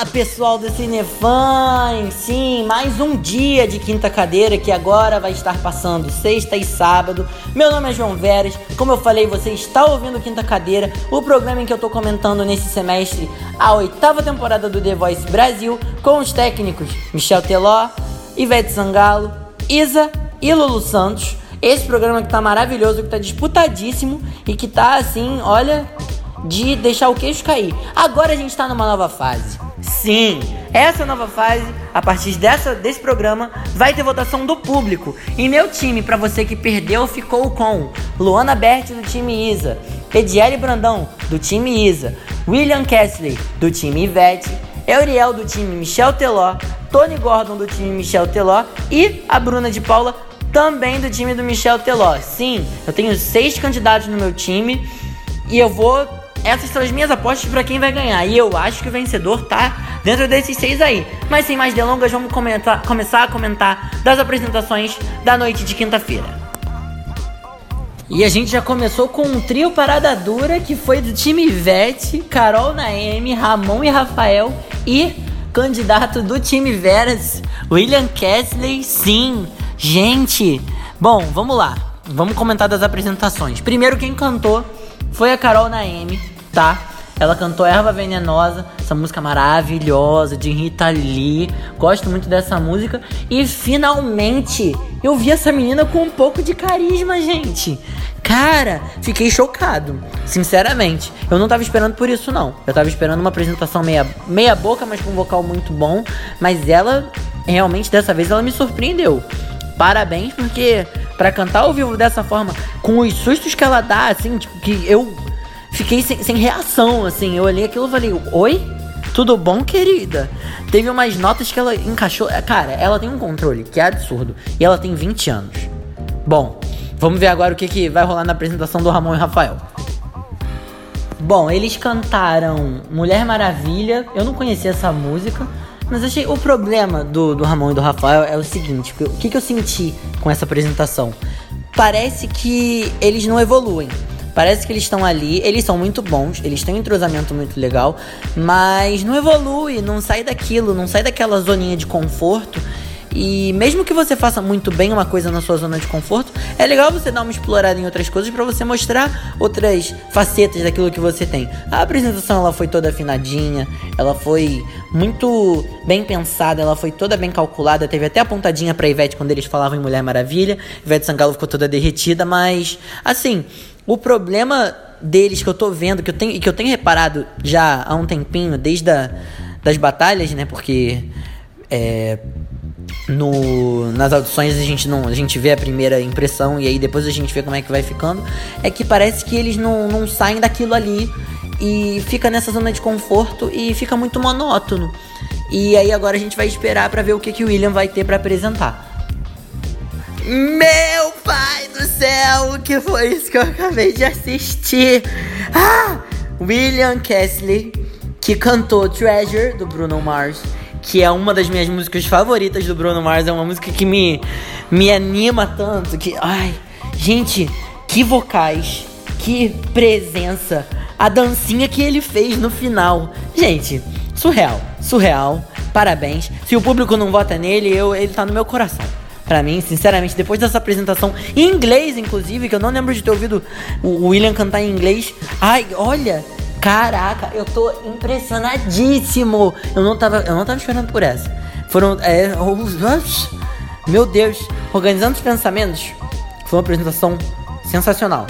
Fala pessoal do Cinefãs! Sim, mais um dia de quinta cadeira que agora vai estar passando sexta e sábado. Meu nome é João Veras, como eu falei, você está ouvindo Quinta Cadeira, o programa em que eu estou comentando nesse semestre a oitava temporada do The Voice Brasil com os técnicos Michel Teló, Ivete Sangalo, Isa e Lulu Santos. Esse programa que tá maravilhoso, que tá disputadíssimo e que tá assim, olha, de deixar o queixo cair. Agora a gente está numa nova fase. Sim, essa nova fase, a partir dessa, desse programa, vai ter votação do público. E meu time, para você que perdeu, ficou com Luana Berti do time Isa, Ediele Brandão do time Isa, William Kessley do time Ivete, Euriel do time Michel Teló, Tony Gordon do time Michel Teló e a Bruna de Paula também do time do Michel Teló. Sim, eu tenho seis candidatos no meu time e eu vou essas são as minhas apostas para quem vai ganhar. E eu acho que o vencedor tá dentro desses seis aí. Mas sem mais delongas, vamos comentar, começar a comentar das apresentações da noite de quinta-feira. E a gente já começou com um trio parada dura que foi do time Ivete, Carol Naemi, Ramon e Rafael e candidato do time Veras, William Kesley. Sim, gente. Bom, vamos lá. Vamos comentar das apresentações. Primeiro quem cantou foi a Carol Naemi, tá? Ela cantou Erva Venenosa, essa música maravilhosa de Rita Lee. Gosto muito dessa música. E finalmente eu vi essa menina com um pouco de carisma, gente. Cara, fiquei chocado. Sinceramente, eu não tava esperando por isso, não. Eu tava esperando uma apresentação meia, meia boca, mas com um vocal muito bom. Mas ela, realmente, dessa vez, ela me surpreendeu. Parabéns, porque para cantar ao vivo dessa forma, com os sustos que ela dá, assim, tipo, que eu fiquei sem, sem reação, assim. Eu olhei aquilo e falei, oi? Tudo bom, querida? Teve umas notas que ela encaixou. Cara, ela tem um controle que é absurdo. E ela tem 20 anos. Bom, vamos ver agora o que, que vai rolar na apresentação do Ramon e Rafael. Bom, eles cantaram Mulher Maravilha. Eu não conhecia essa música. Mas achei o problema do, do Ramon e do Rafael é o seguinte: o que, que eu senti com essa apresentação? Parece que eles não evoluem. Parece que eles estão ali, eles são muito bons, eles têm um entrosamento muito legal, mas não evolui, não sai daquilo, não sai daquela zoninha de conforto e mesmo que você faça muito bem uma coisa na sua zona de conforto, é legal você dar uma explorada em outras coisas para você mostrar outras facetas daquilo que você tem. A apresentação ela foi toda afinadinha, ela foi muito bem pensada, ela foi toda bem calculada, teve até a pontadinha para Ivete quando eles falavam em Mulher Maravilha. Ivete Sangalo ficou toda derretida, mas assim, o problema deles que eu tô vendo, que eu tenho que eu tenho reparado já há um tempinho, desde a, das batalhas, né? Porque é, no, nas audições a gente não a gente vê a primeira impressão e aí depois a gente vê como é que vai ficando é que parece que eles não, não saem daquilo ali e fica nessa zona de conforto e fica muito monótono e aí agora a gente vai esperar para ver o que que o William vai ter para apresentar meu pai do céu, o que foi isso que eu acabei de assistir? Ah! William Kesley, que cantou Treasure do Bruno Mars que é uma das minhas músicas favoritas do Bruno Mars. É uma música que me, me anima tanto. Que, ai, gente, que vocais, que presença. A dancinha que ele fez no final. Gente, surreal, surreal. Parabéns. Se o público não vota nele, eu, ele tá no meu coração. Pra mim, sinceramente, depois dessa apresentação em inglês, inclusive, que eu não lembro de ter ouvido o William cantar em inglês. Ai, olha, Caraca, eu tô impressionadíssimo. Eu não tava, eu não tava esperando por essa. Foram, é, meu Deus, organizando os pensamentos. Foi uma apresentação sensacional,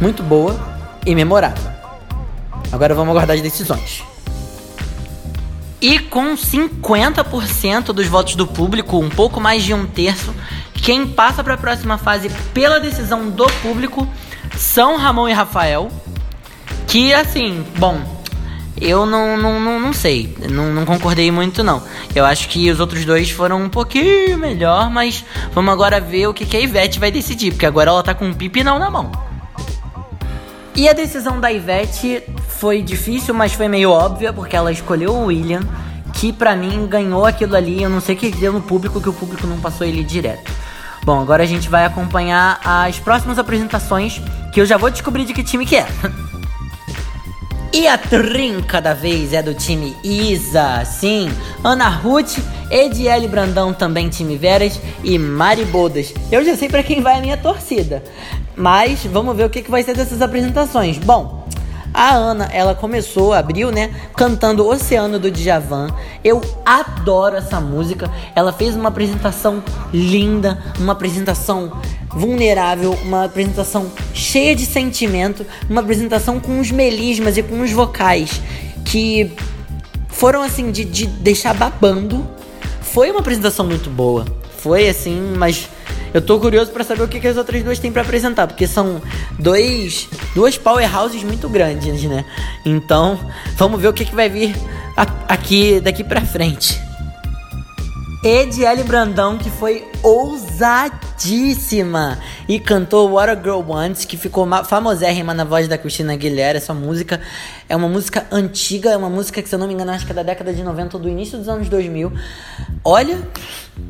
muito boa e memorável. Agora vamos aguardar as decisões. E com 50% dos votos do público, um pouco mais de um terço, quem passa para a próxima fase pela decisão do público são Ramon e Rafael. Que assim, bom, eu não, não, não, não sei, não, não concordei muito não. Eu acho que os outros dois foram um pouquinho melhor, mas vamos agora ver o que, que a Ivete vai decidir, porque agora ela tá com um pipinão na mão. E a decisão da Ivete foi difícil, mas foi meio óbvia, porque ela escolheu o William, que pra mim ganhou aquilo ali. Eu não sei o que deu no público, que o público não passou ele direto. Bom, agora a gente vai acompanhar as próximas apresentações, que eu já vou descobrir de que time que é. E a trinca da vez é do time Isa, sim. Ana Ruth, Ediele Brandão, também time Veras e Mari Bodas. Eu já sei para quem vai a minha torcida. Mas vamos ver o que, que vai ser dessas apresentações. Bom, a Ana, ela começou, abriu, né, cantando Oceano do Djavan. Eu adoro essa música. Ela fez uma apresentação linda, uma apresentação vulnerável, uma apresentação cheia de sentimento, uma apresentação com os melismas e com os vocais que foram assim de, de deixar babando. Foi uma apresentação muito boa. Foi assim, mas eu tô curioso para saber o que, que as outras duas têm para apresentar, porque são dois duas powerhouses muito grandes, né? Então, vamos ver o que, que vai vir aqui daqui para frente. Ediele Brandão, que foi ousadíssima e cantou What a Girl Wants, que ficou famosérrima na voz da Cristina Aguilera. Essa música é uma música antiga, é uma música que, se eu não me engano, acho que é da década de 90 ou do início dos anos 2000. Olha,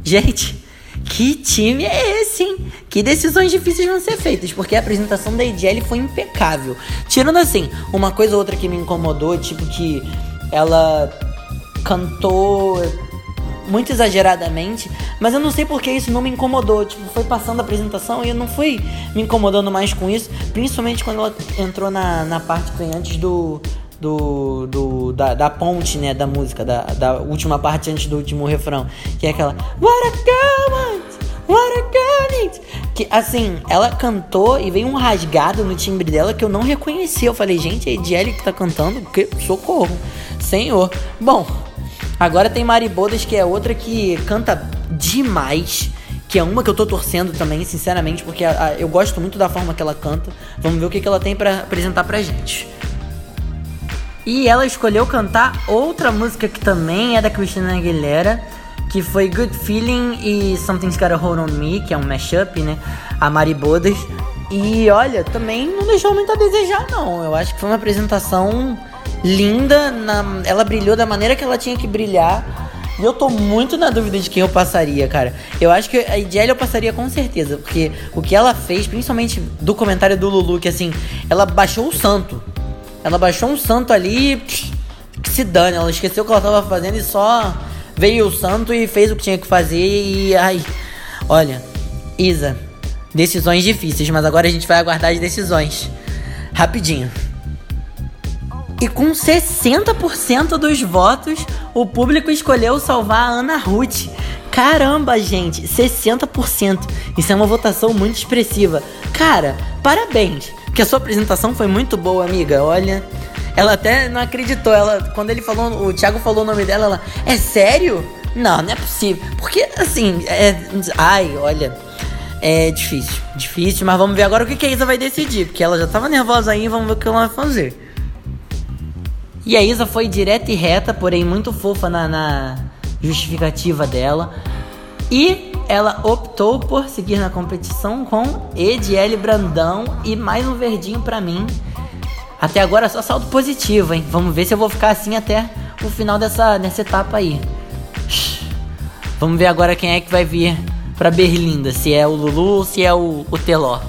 gente, que time é esse, hein? Que decisões difíceis vão ser feitas, porque a apresentação da Ediele foi impecável. Tirando assim, uma coisa ou outra que me incomodou, tipo que ela cantou muito exageradamente, mas eu não sei porque isso não me incomodou. Tipo, foi passando a apresentação e eu não fui me incomodando mais com isso, principalmente quando ela entrou na, na parte que vem antes do. Do, do da, da ponte, né, da música, da, da última parte antes do último refrão, que é aquela What a girl wants, what a girl needs. Que, assim, ela cantou e veio um rasgado no timbre dela que eu não reconheci. Eu falei, gente, é Ediele que tá cantando? Que socorro, senhor. Bom, Agora tem Maribodas, que é outra que canta demais. Que é uma que eu tô torcendo também, sinceramente, porque a, a, eu gosto muito da forma que ela canta. Vamos ver o que, que ela tem para apresentar pra gente. E ela escolheu cantar outra música que também é da Christina Aguilera, que foi Good Feeling e Something's Gotta Hold On Me, que é um mashup, né? A Maribodas. E olha, também não deixou muito a desejar, não. Eu acho que foi uma apresentação linda, na, ela brilhou da maneira que ela tinha que brilhar. E eu tô muito na dúvida de quem eu passaria, cara. Eu acho que a Idélia eu passaria com certeza, porque o que ela fez, principalmente do comentário do Lulu, que assim, ela baixou o santo. Ela baixou um santo ali, que se dane, ela esqueceu o que ela tava fazendo e só veio o santo e fez o que tinha que fazer e ai, olha, Isa, decisões difíceis, mas agora a gente vai aguardar as decisões. Rapidinho. E com 60% dos votos, o público escolheu salvar a Ana Ruth. Caramba, gente, 60%. Isso é uma votação muito expressiva. Cara, parabéns, que a sua apresentação foi muito boa, amiga. Olha, ela até não acreditou. Ela, quando ele falou, o Thiago falou o nome dela, ela, é sério? Não, não é possível. Porque assim, é, ai, olha, é difícil, difícil, mas vamos ver agora o que, que a Isa vai decidir, porque ela já tava nervosa aí, vamos ver o que ela vai fazer. E a Isa foi direta e reta, porém muito fofa na, na justificativa dela. E ela optou por seguir na competição com Ediele Brandão e mais um verdinho para mim. Até agora só saldo positivo, hein? Vamos ver se eu vou ficar assim até o final dessa, dessa etapa aí. Vamos ver agora quem é que vai vir pra Berlinda. Se é o Lulu ou se é o, o Teló.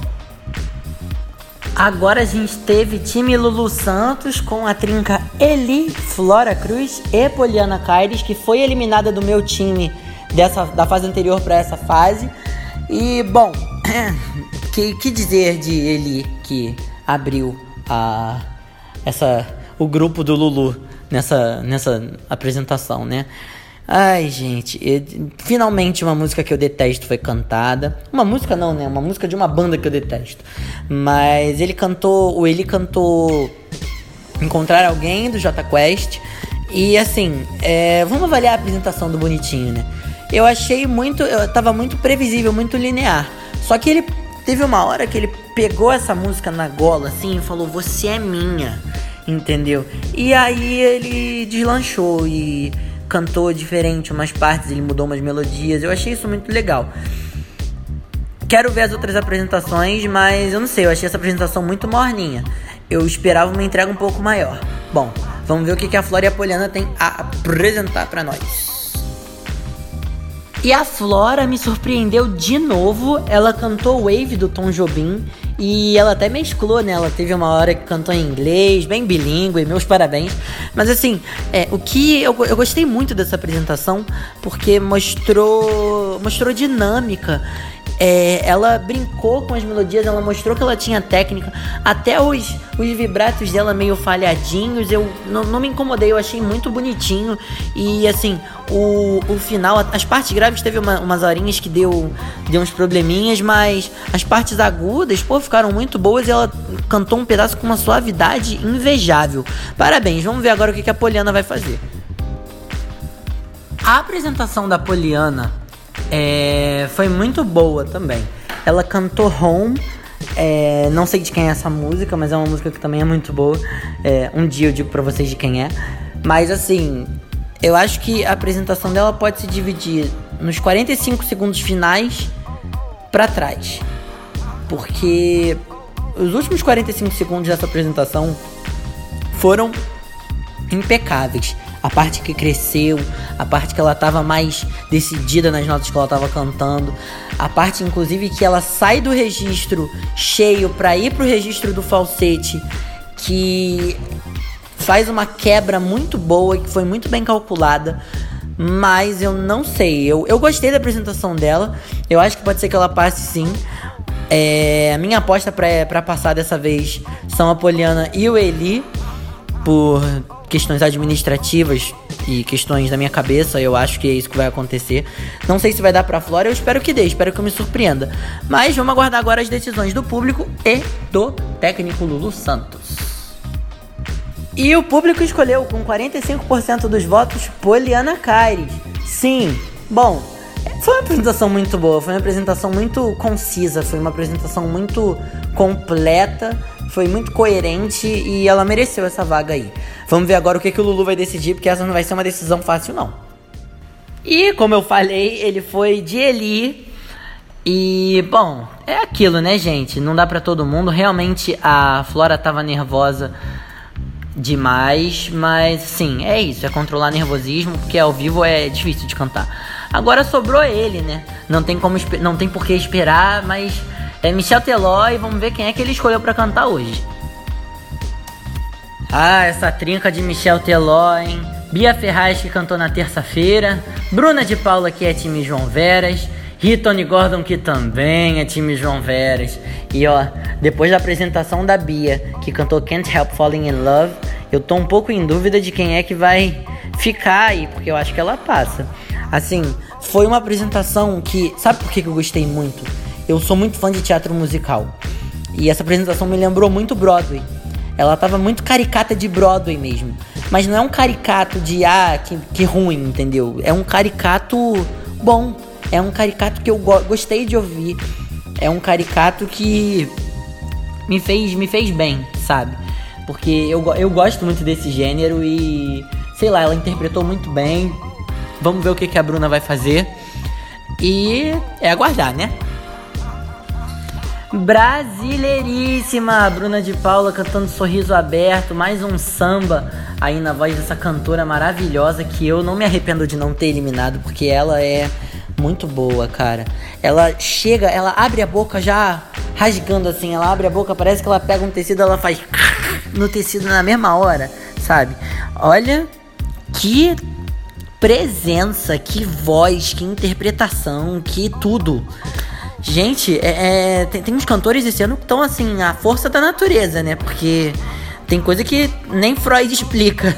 Agora a gente teve time Lulu Santos com a trinca Eli Flora Cruz e Poliana Caires, que foi eliminada do meu time dessa, da fase anterior para essa fase. E, bom, que, que dizer de Eli que abriu a, essa, o grupo do Lulu nessa, nessa apresentação, né? Ai, gente, finalmente uma música que eu detesto foi cantada. Uma música não, né? Uma música de uma banda que eu detesto. Mas ele cantou, o ele cantou Encontrar Alguém do J Quest. E assim, é, vamos avaliar a apresentação do Bonitinho, né? Eu achei muito, eu tava muito previsível, muito linear. Só que ele teve uma hora que ele pegou essa música na gola assim e falou: "Você é minha". Entendeu? E aí ele deslanchou e cantou diferente umas partes, ele mudou umas melodias. Eu achei isso muito legal. Quero ver as outras apresentações, mas eu não sei, eu achei essa apresentação muito morninha. Eu esperava uma entrega um pouco maior. Bom, vamos ver o que a Flora e a Poliana tem a apresentar para nós. E a Flora me surpreendeu de novo. Ela cantou Wave do Tom Jobim E ela até mesclou, né? Ela teve uma hora que cantou em inglês, bem bilíngue, meus parabéns. Mas assim, é, o que eu, eu gostei muito dessa apresentação, porque mostrou, mostrou dinâmica. É, ela brincou com as melodias, ela mostrou que ela tinha técnica. Até os, os vibratos dela meio falhadinhos, eu não, me incomodei, eu achei muito bonitinho. E assim, o, o final, as partes graves teve uma, umas horinhas que deu, deu uns probleminhas, mas as partes agudas, pô, ficaram muito boas e ela cantou um pedaço com uma suavidade invejável. Parabéns, vamos ver agora o que, que a Poliana vai fazer. A apresentação da Poliana é, foi muito boa também. Ela cantou Home. É, não sei de quem é essa música, mas é uma música que também é muito boa. É, um dia eu digo pra vocês de quem é. Mas assim, eu acho que a apresentação dela pode se dividir nos 45 segundos finais para trás. Porque os últimos 45 segundos dessa apresentação foram impecáveis a parte que cresceu, a parte que ela estava mais decidida nas notas que ela estava cantando, a parte inclusive que ela sai do registro cheio para ir pro registro do falsete, que faz uma quebra muito boa, que foi muito bem calculada. Mas eu não sei. Eu, eu gostei da apresentação dela. Eu acho que pode ser que ela passe sim. É, a minha aposta para passar dessa vez são a Poliana e o Eli. Por questões administrativas e questões da minha cabeça, eu acho que é isso que vai acontecer. Não sei se vai dar pra Flora, eu espero que dê, espero que eu me surpreenda. Mas vamos aguardar agora as decisões do público e do técnico Lulu Santos. E o público escolheu com 45% dos votos Poliana Caires. Sim, bom, foi uma apresentação muito boa, foi uma apresentação muito concisa, foi uma apresentação muito completa foi muito coerente e ela mereceu essa vaga aí. Vamos ver agora o que, que o Lulu vai decidir, porque essa não vai ser uma decisão fácil, não. E, como eu falei, ele foi de Eli. E, bom, é aquilo, né, gente? Não dá para todo mundo. Realmente a Flora tava nervosa demais, mas sim, é isso, é controlar nervosismo, porque ao vivo é difícil de cantar. Agora sobrou ele, né? Não tem como não tem por que esperar, mas é Michel Teló e vamos ver quem é que ele escolheu para cantar hoje. Ah, essa trinca de Michel Teló, hein? Bia Ferraz que cantou na terça-feira, Bruna de Paula que é time João Veras, e Tony Gordon que também é time João Veras. E ó, depois da apresentação da Bia, que cantou Can't Help Falling in Love, eu tô um pouco em dúvida de quem é que vai ficar aí, porque eu acho que ela passa. Assim, foi uma apresentação que. Sabe por que eu gostei muito? Eu sou muito fã de teatro musical. E essa apresentação me lembrou muito Broadway. Ela tava muito caricata de Broadway mesmo. Mas não é um caricato de, ah, que, que ruim, entendeu? É um caricato bom. É um caricato que eu go gostei de ouvir. É um caricato que me fez, me fez bem, sabe? Porque eu, eu gosto muito desse gênero e, sei lá, ela interpretou muito bem. Vamos ver o que, que a Bruna vai fazer. E é aguardar, né? Brasileiríssima! Bruna de Paula cantando Sorriso Aberto, mais um samba aí na voz dessa cantora maravilhosa que eu não me arrependo de não ter eliminado, porque ela é muito boa, cara. Ela chega, ela abre a boca já rasgando assim, ela abre a boca, parece que ela pega um tecido, ela faz no tecido na mesma hora, sabe? Olha que presença, que voz, que interpretação, que tudo. Gente, é, é, tem, tem uns cantores esse ano que estão assim, a força da natureza, né? Porque tem coisa que nem Freud explica.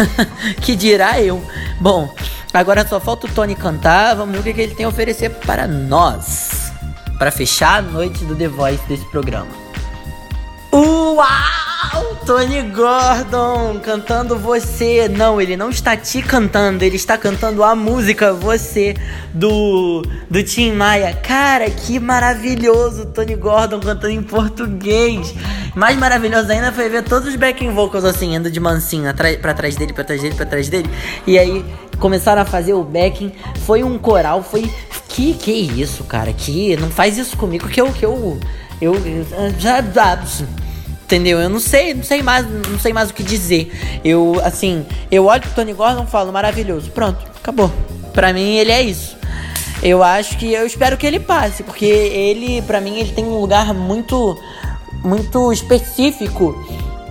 que dirá eu. Bom, agora só falta o Tony cantar. Vamos ver o que, que ele tem a oferecer para nós. Para fechar a noite do The Voice desse programa. Uau! Tony Gordon cantando você. Não, ele não está te cantando, ele está cantando a música Você do do Tim Maia. Cara, que maravilhoso Tony Gordon cantando em português. Mais maravilhoso ainda foi ver todos os backing vocals assim, indo de mansinho para trás dele, para trás dele, para trás dele. E aí começaram a fazer o backing. Foi um coral, foi que que isso, cara? Que não faz isso comigo que eu que eu eu Entendeu? Eu não sei, não sei mais, não sei mais o que dizer. Eu, assim, eu olho pro Tony Gordon e falo, maravilhoso. Pronto, acabou. Pra mim ele é isso. eu acho que eu espero que ele passe, porque ele, para mim, ele tem um lugar muito muito específico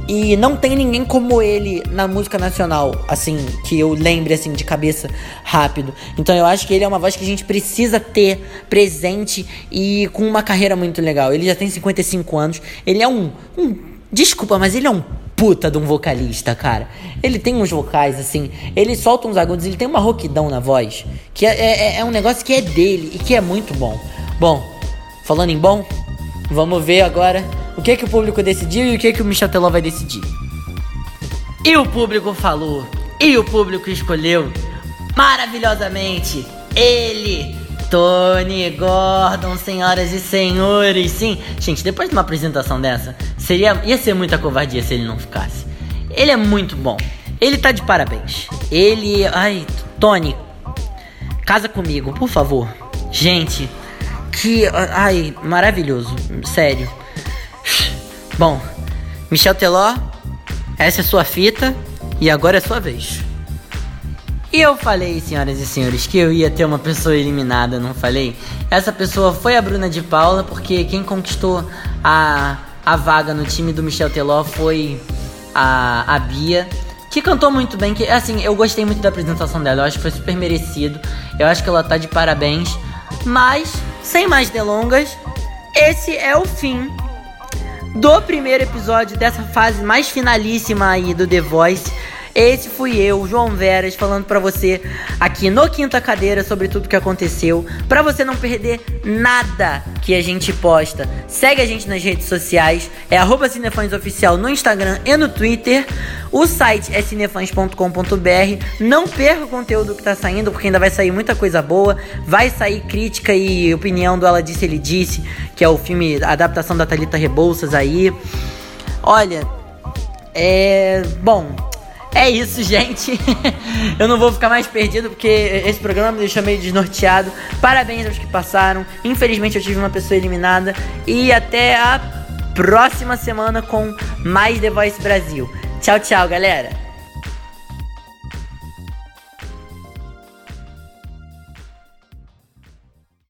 e não tem ninguém como ele na música nacional, assim, que eu lembre assim de cabeça rápido. Então eu acho que ele é uma voz que a gente precisa ter presente e com uma carreira muito legal. Ele já tem 55 anos, ele é um, um desculpa, mas ele é um puta de um vocalista, cara. Ele tem uns vocais, assim, ele solta uns agudos, ele tem uma roquidão na voz, que é, é, é um negócio que é dele e que é muito bom. Bom, falando em bom, vamos ver agora o que que o público decidiu e o que que o Michel Teló vai decidir. E o público falou, e o público escolheu maravilhosamente ele, Tony Gordon, senhoras e senhores. Sim, gente, depois de uma apresentação dessa, seria ia ser muita covardia se ele não ficasse. Ele é muito bom. Ele tá de parabéns. Ele, ai, Tony, casa comigo, por favor. Gente, que ai, maravilhoso, sério. Bom, Michel Teló, essa é sua fita e agora é sua vez. E eu falei, senhoras e senhores, que eu ia ter uma pessoa eliminada, não falei? Essa pessoa foi a Bruna de Paula, porque quem conquistou a, a vaga no time do Michel Teló foi a, a Bia, que cantou muito bem. Que assim, eu gostei muito da apresentação dela, eu acho que foi super merecido. Eu acho que ela tá de parabéns. Mas, sem mais delongas, esse é o fim do primeiro episódio dessa fase mais finalíssima aí do The Voice. Esse fui eu, João Veras, falando para você aqui no Quinta Cadeira sobre tudo que aconteceu, para você não perder nada que a gente posta. Segue a gente nas redes sociais, é @cinefãsoficial no Instagram e no Twitter. O site é cinefãs.com.br. Não perca o conteúdo que tá saindo, porque ainda vai sair muita coisa boa. Vai sair crítica e opinião do Ela Disse Ele Disse, que é o filme, a adaptação da Talita Rebouças aí. Olha, é. Bom, é isso, gente. eu não vou ficar mais perdido porque esse programa me deixou meio desnorteado. Parabéns aos que passaram. Infelizmente eu tive uma pessoa eliminada. E até a próxima semana com mais The Voice Brasil. Tchau, tchau, galera.